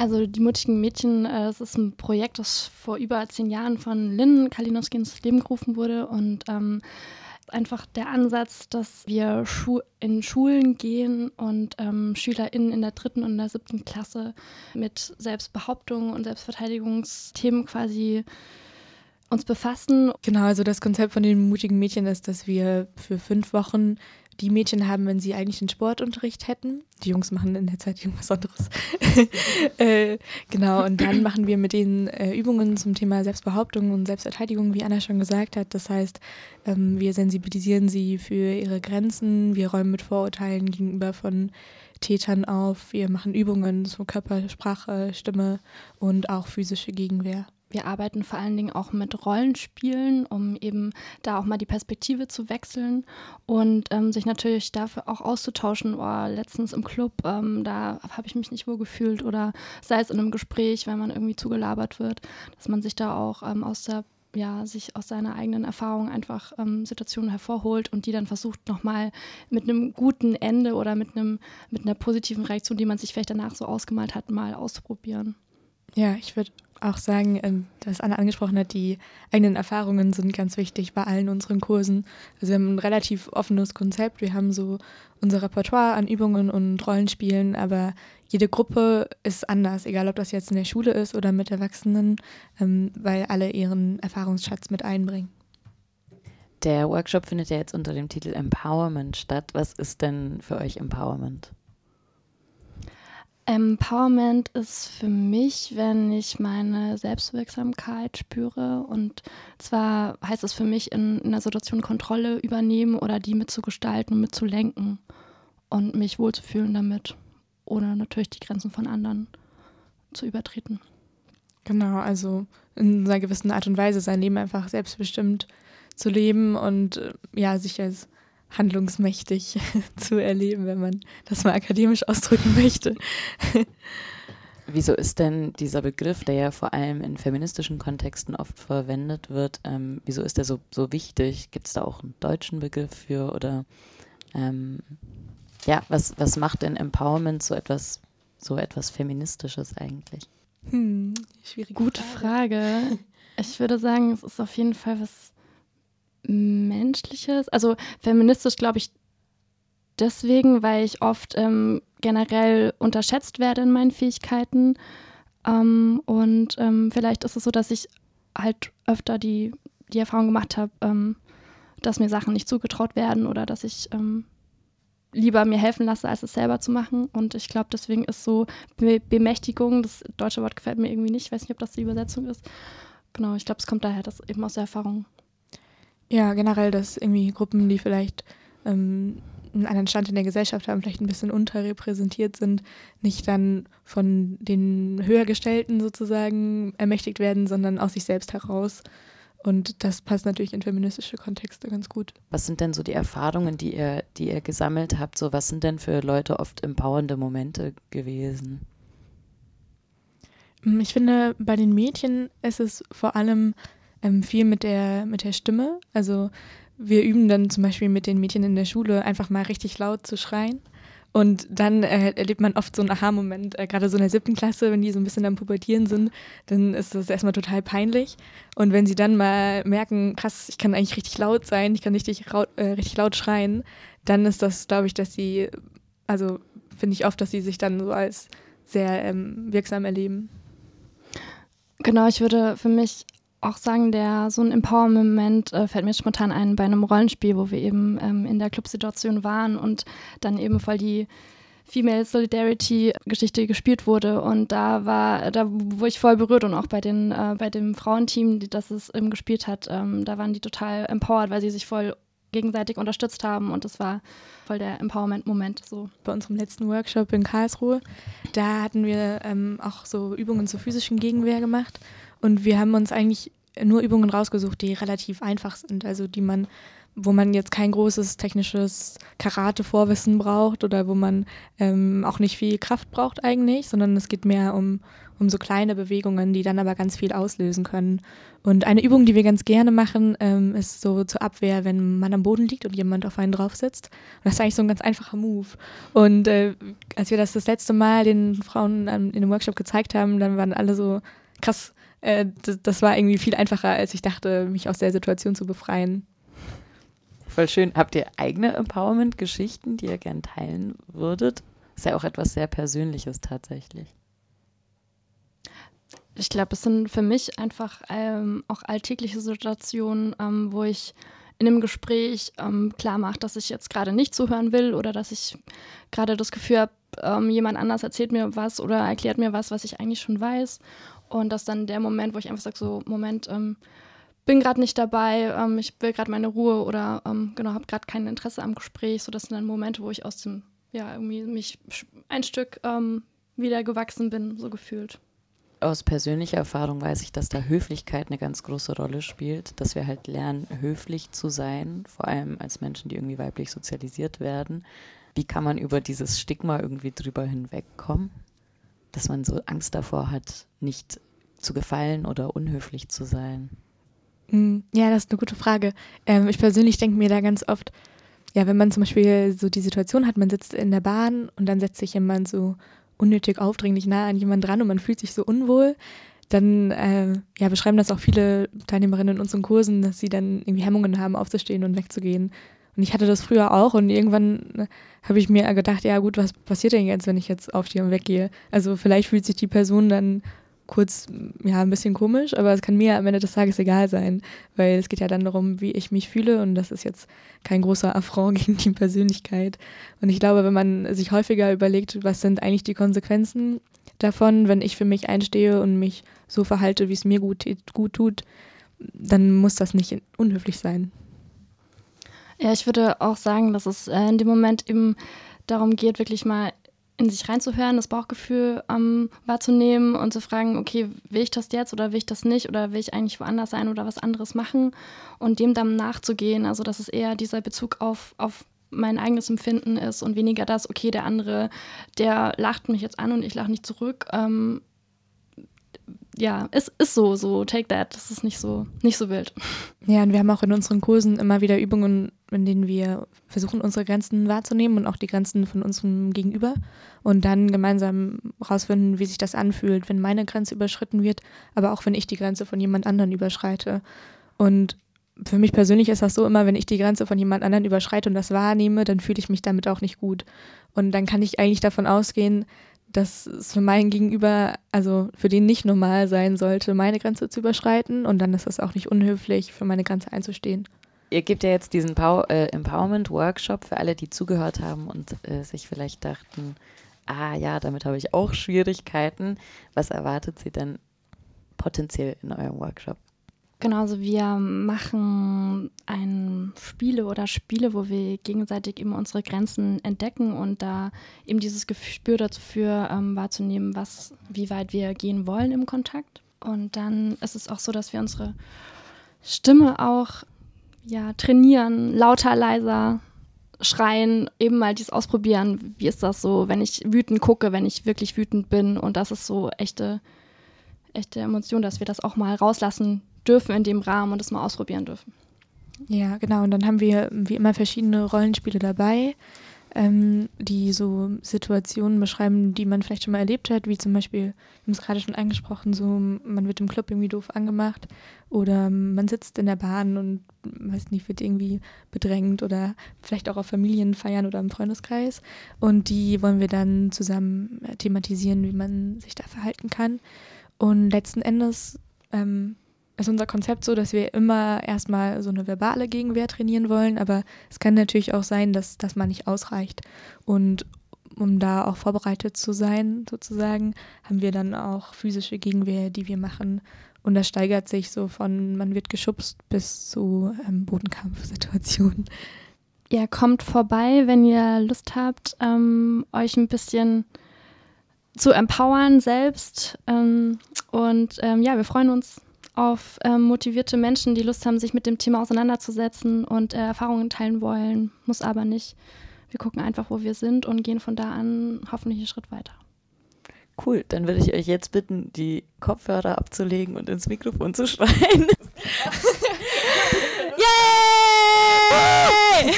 Also die mutigen Mädchen, äh, das ist ein Projekt, das vor über zehn Jahren von Lynn Kalinowski ins Leben gerufen wurde und ähm, einfach der Ansatz, dass wir Schu in Schulen gehen und ähm, SchülerInnen in der dritten und der siebten Klasse mit Selbstbehauptung und Selbstverteidigungsthemen quasi uns befassen. Genau, also das Konzept von den mutigen Mädchen ist, dass wir für fünf Wochen die Mädchen haben, wenn sie eigentlich einen Sportunterricht hätten. Die Jungs machen in der Zeit irgendwas anderes. äh, genau, und dann machen wir mit denen äh, Übungen zum Thema Selbstbehauptung und Selbstverteidigung, wie Anna schon gesagt hat. Das heißt, ähm, wir sensibilisieren sie für ihre Grenzen, wir räumen mit Vorurteilen gegenüber von Tätern auf, wir machen Übungen zur Körpersprache, Stimme und auch physische Gegenwehr wir arbeiten vor allen Dingen auch mit Rollenspielen, um eben da auch mal die Perspektive zu wechseln und ähm, sich natürlich dafür auch auszutauschen. Oh, letztens im Club, ähm, da habe ich mich nicht wohl gefühlt oder sei es in einem Gespräch, wenn man irgendwie zugelabert wird, dass man sich da auch ähm, aus der ja, sich aus seiner eigenen Erfahrung einfach ähm, Situationen hervorholt und die dann versucht nochmal mit einem guten Ende oder mit einem mit einer positiven Reaktion, die man sich vielleicht danach so ausgemalt hat, mal auszuprobieren. Ja, ich würde auch sagen, ähm, dass Anna angesprochen hat, die eigenen Erfahrungen sind ganz wichtig bei allen unseren Kursen. Also wir haben ein relativ offenes Konzept. Wir haben so unser Repertoire an Übungen und Rollenspielen, aber jede Gruppe ist anders, egal ob das jetzt in der Schule ist oder mit Erwachsenen, ähm, weil alle ihren Erfahrungsschatz mit einbringen. Der Workshop findet ja jetzt unter dem Titel Empowerment statt. Was ist denn für euch Empowerment? Empowerment ist für mich, wenn ich meine Selbstwirksamkeit spüre. Und zwar heißt es für mich, in, in einer Situation Kontrolle übernehmen oder die mitzugestalten und mitzulenken und mich wohlzufühlen damit, ohne natürlich die Grenzen von anderen zu übertreten. Genau, also in einer gewissen Art und Weise sein Leben einfach selbstbestimmt zu leben und äh, ja, sich als handlungsmächtig zu erleben, wenn man das mal akademisch ausdrücken möchte. Wieso ist denn dieser Begriff, der ja vor allem in feministischen Kontexten oft verwendet wird, ähm, wieso ist der so, so wichtig? Gibt es da auch einen deutschen Begriff für? Oder ähm, ja, was, was macht denn Empowerment so etwas, so etwas Feministisches eigentlich? Hm, schwierige Gute Frage. Frage. Ich würde sagen, es ist auf jeden Fall was Menschliches. Also feministisch glaube ich deswegen, weil ich oft ähm, generell unterschätzt werde in meinen Fähigkeiten. Ähm, und ähm, vielleicht ist es so, dass ich halt öfter die, die Erfahrung gemacht habe, ähm, dass mir Sachen nicht zugetraut werden oder dass ich ähm, lieber mir helfen lasse, als es selber zu machen. Und ich glaube, deswegen ist so Be Bemächtigung, das deutsche Wort gefällt mir irgendwie nicht, ich weiß nicht, ob das die Übersetzung ist. Genau, ich glaube, es kommt daher, dass eben aus der Erfahrung ja, generell, dass irgendwie Gruppen, die vielleicht ähm, einen anderen Stand in der Gesellschaft haben, vielleicht ein bisschen unterrepräsentiert sind, nicht dann von den Höhergestellten sozusagen ermächtigt werden, sondern aus sich selbst heraus. Und das passt natürlich in feministische Kontexte ganz gut. Was sind denn so die Erfahrungen, die ihr, die ihr gesammelt habt? So, was sind denn für Leute oft empowernde Momente gewesen? Ich finde, bei den Mädchen ist es vor allem ähm, viel mit der, mit der Stimme. Also wir üben dann zum Beispiel mit den Mädchen in der Schule einfach mal richtig laut zu schreien. Und dann äh, erlebt man oft so einen Aha-Moment, äh, gerade so in der siebten Klasse, wenn die so ein bisschen am Pubertieren sind, dann ist das erstmal total peinlich. Und wenn sie dann mal merken, krass, ich kann eigentlich richtig laut sein, ich kann richtig, äh, richtig laut schreien, dann ist das, glaube ich, dass sie, also finde ich oft, dass sie sich dann so als sehr ähm, wirksam erleben. Genau, ich würde für mich auch sagen, der so ein Empowerment äh, fällt mir spontan ein bei einem Rollenspiel, wo wir eben ähm, in der Clubsituation waren und dann eben voll die Female Solidarity Geschichte gespielt wurde und da war, da wurde ich voll berührt und auch bei den, äh, bei dem Frauenteam, die das es eben gespielt hat, ähm, da waren die total empowered, weil sie sich voll gegenseitig unterstützt haben und das war voll der Empowerment-Moment so. Bei unserem letzten Workshop in Karlsruhe, da hatten wir ähm, auch so Übungen zur physischen Gegenwehr gemacht und wir haben uns eigentlich nur Übungen rausgesucht, die relativ einfach sind, also die man, wo man jetzt kein großes technisches Karate-Vorwissen braucht oder wo man ähm, auch nicht viel Kraft braucht eigentlich, sondern es geht mehr um, um so kleine Bewegungen, die dann aber ganz viel auslösen können. Und eine Übung, die wir ganz gerne machen, ähm, ist so zur Abwehr, wenn man am Boden liegt und jemand auf einen drauf sitzt. Und das ist eigentlich so ein ganz einfacher Move. Und äh, als wir das das letzte Mal den Frauen ähm, in dem Workshop gezeigt haben, dann waren alle so krass. Äh, das, das war irgendwie viel einfacher, als ich dachte, mich aus der Situation zu befreien. Voll schön. Habt ihr eigene Empowerment-Geschichten, die ihr gern teilen würdet? Ist ja auch etwas sehr Persönliches tatsächlich. Ich glaube, es sind für mich einfach ähm, auch alltägliche Situationen, ähm, wo ich in einem Gespräch ähm, klar mache, dass ich jetzt gerade nicht zuhören will oder dass ich gerade das Gefühl habe, ähm, jemand anders erzählt mir was oder erklärt mir was, was ich eigentlich schon weiß. Und dass dann der Moment, wo ich einfach sage, so, Moment, ähm, bin gerade nicht dabei, ähm, ich will gerade meine Ruhe oder ähm, genau, habe gerade kein Interesse am Gespräch. So, das sind dann Momente, wo ich aus dem, ja, irgendwie mich ein Stück ähm, wieder gewachsen bin, so gefühlt. Aus persönlicher Erfahrung weiß ich, dass da Höflichkeit eine ganz große Rolle spielt, dass wir halt lernen, höflich zu sein, vor allem als Menschen, die irgendwie weiblich sozialisiert werden. Wie kann man über dieses Stigma irgendwie drüber hinwegkommen, dass man so Angst davor hat, nicht zu gefallen oder unhöflich zu sein? Mm, ja, das ist eine gute Frage. Ähm, ich persönlich denke mir da ganz oft, ja, wenn man zum Beispiel so die Situation hat, man sitzt in der Bahn und dann setzt sich jemand so unnötig aufdringlich nah an jemanden dran und man fühlt sich so unwohl, dann äh, ja, beschreiben das auch viele Teilnehmerinnen in unseren Kursen, dass sie dann irgendwie Hemmungen haben, aufzustehen und wegzugehen. Und ich hatte das früher auch und irgendwann habe ich mir gedacht, ja gut, was passiert denn jetzt, wenn ich jetzt aufstehe und weggehe? Also vielleicht fühlt sich die Person dann kurz, ja, ein bisschen komisch, aber es kann mir am Ende des Tages egal sein, weil es geht ja dann darum, wie ich mich fühle und das ist jetzt kein großer Affront gegen die Persönlichkeit. Und ich glaube, wenn man sich häufiger überlegt, was sind eigentlich die Konsequenzen davon, wenn ich für mich einstehe und mich so verhalte, wie es mir gut, gut tut, dann muss das nicht unhöflich sein. Ja, ich würde auch sagen, dass es äh, in dem Moment eben darum geht, wirklich mal in sich reinzuhören, das Bauchgefühl ähm, wahrzunehmen und zu fragen, okay, will ich das jetzt oder will ich das nicht oder will ich eigentlich woanders sein oder was anderes machen und dem dann nachzugehen. Also dass es eher dieser Bezug auf, auf mein eigenes Empfinden ist und weniger das, okay, der andere, der lacht mich jetzt an und ich lache nicht zurück. Ähm, ja, es ist so, so take that. Das ist nicht so, nicht so wild. Ja, und wir haben auch in unseren Kursen immer wieder Übungen, in denen wir versuchen, unsere Grenzen wahrzunehmen und auch die Grenzen von unserem Gegenüber und dann gemeinsam rausfinden, wie sich das anfühlt, wenn meine Grenze überschritten wird, aber auch wenn ich die Grenze von jemand anderen überschreite. Und für mich persönlich ist das so immer, wenn ich die Grenze von jemand anderen überschreite und das wahrnehme, dann fühle ich mich damit auch nicht gut. Und dann kann ich eigentlich davon ausgehen, dass es für meinen Gegenüber, also für den nicht normal sein sollte, meine Grenze zu überschreiten und dann ist es auch nicht unhöflich, für meine Grenze einzustehen. Ihr gebt ja jetzt diesen äh, Empowerment-Workshop für alle, die zugehört haben und äh, sich vielleicht dachten, ah ja, damit habe ich auch Schwierigkeiten. Was erwartet sie denn potenziell in eurem Workshop? Genau, also wir machen ein Spiele oder Spiele, wo wir gegenseitig eben unsere Grenzen entdecken und da eben dieses Gespür dafür ähm, wahrzunehmen, was, wie weit wir gehen wollen im Kontakt. Und dann ist es auch so, dass wir unsere Stimme auch ja, trainieren, lauter, leiser schreien, eben mal dies ausprobieren. Wie ist das so, wenn ich wütend gucke, wenn ich wirklich wütend bin? Und das ist so echte, echte Emotion, dass wir das auch mal rauslassen dürfen in dem Rahmen und das mal ausprobieren dürfen. Ja, genau. Und dann haben wir wie immer verschiedene Rollenspiele dabei, ähm, die so Situationen beschreiben, die man vielleicht schon mal erlebt hat, wie zum Beispiel, wir haben es gerade schon angesprochen, so man wird im Club irgendwie doof angemacht oder man sitzt in der Bahn und weiß nicht, wird irgendwie bedrängt oder vielleicht auch auf Familienfeiern oder im Freundeskreis. Und die wollen wir dann zusammen thematisieren, wie man sich da verhalten kann. Und letzten Endes ähm, ist unser Konzept so, dass wir immer erstmal so eine verbale Gegenwehr trainieren wollen, aber es kann natürlich auch sein, dass das mal nicht ausreicht. Und um da auch vorbereitet zu sein, sozusagen, haben wir dann auch physische Gegenwehr, die wir machen. Und das steigert sich so von, man wird geschubst bis zu ähm, Bodenkampfsituationen. Ja, kommt vorbei, wenn ihr Lust habt, ähm, euch ein bisschen zu empowern selbst. Ähm, und ähm, ja, wir freuen uns auf ähm, motivierte Menschen, die Lust haben, sich mit dem Thema auseinanderzusetzen und äh, Erfahrungen teilen wollen. Muss aber nicht. Wir gucken einfach, wo wir sind und gehen von da an hoffentlich einen Schritt weiter. Cool, dann würde ich euch jetzt bitten, die Kopfhörer abzulegen und ins Mikrofon zu schreien. Yay!